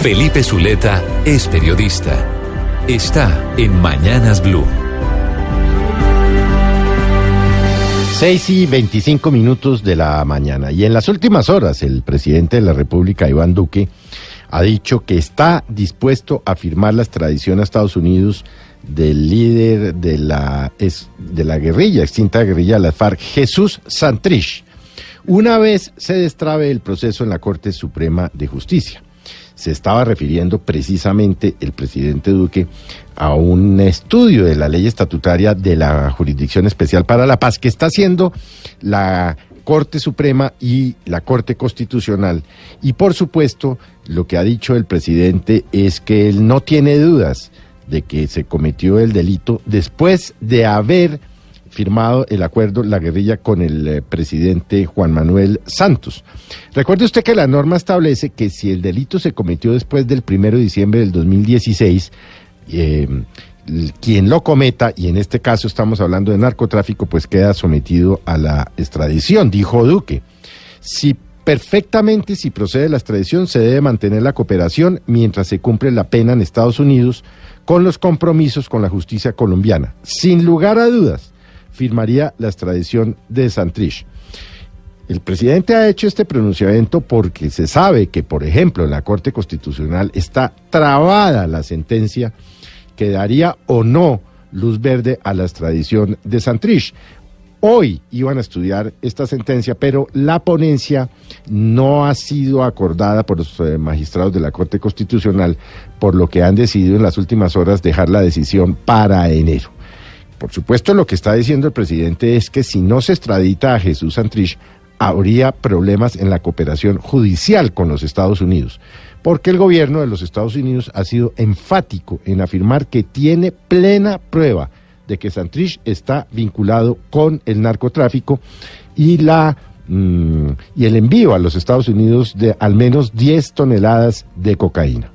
Felipe Zuleta es periodista. Está en Mañanas Blue. 6 y 25 minutos de la mañana. Y en las últimas horas, el presidente de la República, Iván Duque, ha dicho que está dispuesto a firmar la extradición a Estados Unidos del líder de la, de la guerrilla, extinta guerrilla de la FARC, Jesús Santrich, una vez se destrabe el proceso en la Corte Suprema de Justicia. Se estaba refiriendo precisamente el presidente Duque a un estudio de la ley estatutaria de la Jurisdicción Especial para la Paz que está haciendo la Corte Suprema y la Corte Constitucional. Y por supuesto, lo que ha dicho el presidente es que él no tiene dudas de que se cometió el delito después de haber firmado el acuerdo la guerrilla con el eh, presidente Juan Manuel Santos. Recuerde usted que la norma establece que si el delito se cometió después del primero de diciembre del 2016, eh, quien lo cometa, y en este caso estamos hablando de narcotráfico, pues queda sometido a la extradición, dijo Duque. Si perfectamente, si procede la extradición, se debe mantener la cooperación mientras se cumple la pena en Estados Unidos con los compromisos con la justicia colombiana. Sin lugar a dudas, firmaría la extradición de Santrich. El presidente ha hecho este pronunciamiento porque se sabe que, por ejemplo, en la Corte Constitucional está trabada la sentencia que daría o no luz verde a la extradición de Santrich. Hoy iban a estudiar esta sentencia, pero la ponencia no ha sido acordada por los eh, magistrados de la Corte Constitucional, por lo que han decidido en las últimas horas dejar la decisión para enero. Por supuesto, lo que está diciendo el presidente es que si no se extradita a Jesús Santrich, habría problemas en la cooperación judicial con los Estados Unidos, porque el gobierno de los Estados Unidos ha sido enfático en afirmar que tiene plena prueba de que Santrich está vinculado con el narcotráfico y la mm, y el envío a los Estados Unidos de al menos 10 toneladas de cocaína.